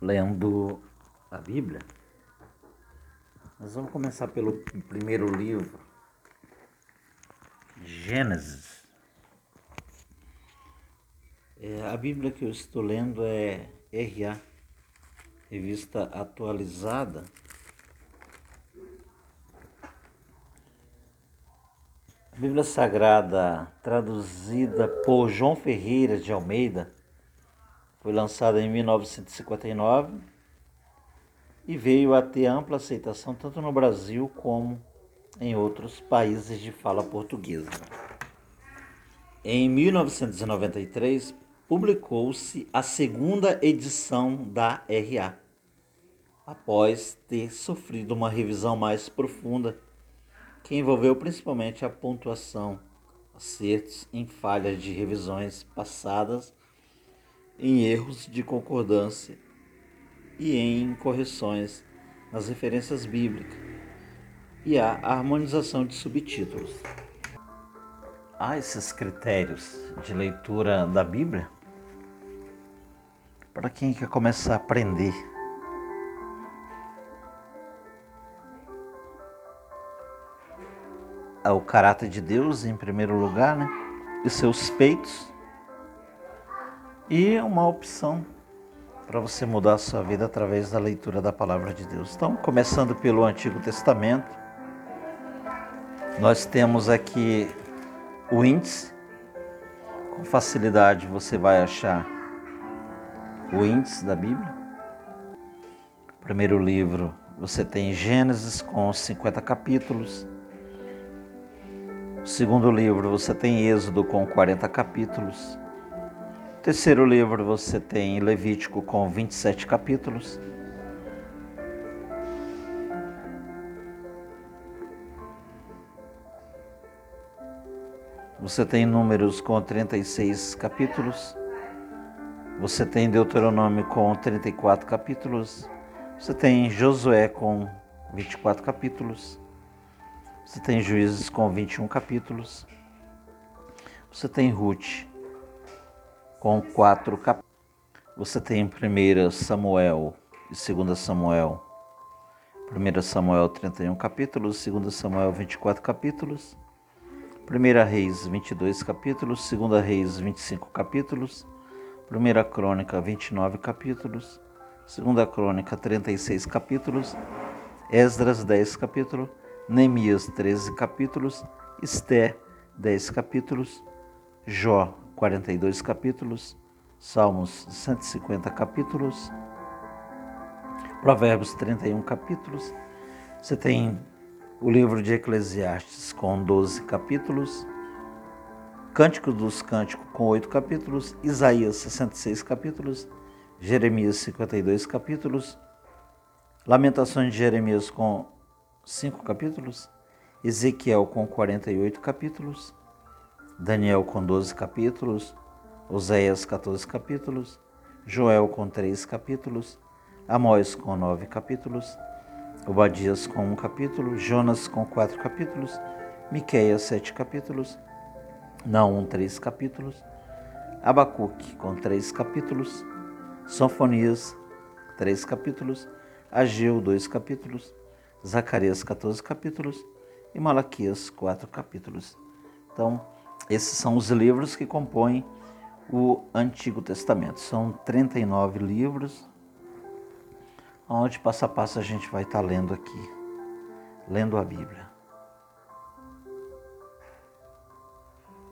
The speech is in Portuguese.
lendo a Bíblia. Nós vamos começar pelo primeiro livro, Gênesis. É, a Bíblia que eu estou lendo é RA, revista atualizada. A Bíblia Sagrada, traduzida por João Ferreira de Almeida, foi lançada em 1959 e veio a ter ampla aceitação tanto no Brasil como em outros países de fala portuguesa. Em 1993, publicou-se a segunda edição da RA, após ter sofrido uma revisão mais profunda, que envolveu principalmente a pontuação, acertos em falhas de revisões passadas em erros de concordância e em correções nas referências bíblicas e a harmonização de subtítulos. Há esses critérios de leitura da Bíblia para quem quer começar a aprender. O caráter de Deus em primeiro lugar, né? E seus peitos e uma opção para você mudar a sua vida através da leitura da palavra de Deus. Então, começando pelo Antigo Testamento, nós temos aqui o índice. Com facilidade você vai achar o índice da Bíblia. primeiro livro você tem Gênesis com 50 capítulos. O segundo livro você tem Êxodo com 40 capítulos. Terceiro livro você tem Levítico com 27 capítulos. Você tem Números com 36 capítulos. Você tem Deuteronômio com 34 capítulos. Você tem Josué com 24 capítulos. Você tem Juízes com 21 capítulos. Você tem Ruth com quatro capítulos. Você tem 1 Samuel e 2 Samuel. 1 Samuel 31 capítulos, 2 Samuel 24 capítulos. 1 Reis 22 capítulos, 2 Reis 25 capítulos. 1 Crônica 29 capítulos. 2 Crônica 36 capítulos. Esdras 10 capítulos. Neemias 13 capítulos. Esté 10 capítulos. Jó 42 capítulos, Salmos 150 capítulos, Provérbios 31 capítulos. Você tem o livro de Eclesiastes com 12 capítulos, Cântico dos Cânticos com 8 capítulos, Isaías 66 capítulos, Jeremias 52 capítulos, Lamentações de Jeremias com 5 capítulos, Ezequiel com 48 capítulos, Daniel com 12 capítulos, Oséias 14 capítulos, Joel com 3 capítulos, Amós com 9 capítulos, Obadias com 1 capítulo, Jonas com 4 capítulos, Miqueias 7 capítulos, Naum 3 capítulos, Abacuque com 3 capítulos, Sonfonias 3 capítulos, Ageu 2 capítulos, Zacarias 14 capítulos e Malaquias 4 capítulos. Então, esses são os livros que compõem o Antigo Testamento. São 39 livros, onde passo a passo a gente vai estar lendo aqui, lendo a Bíblia.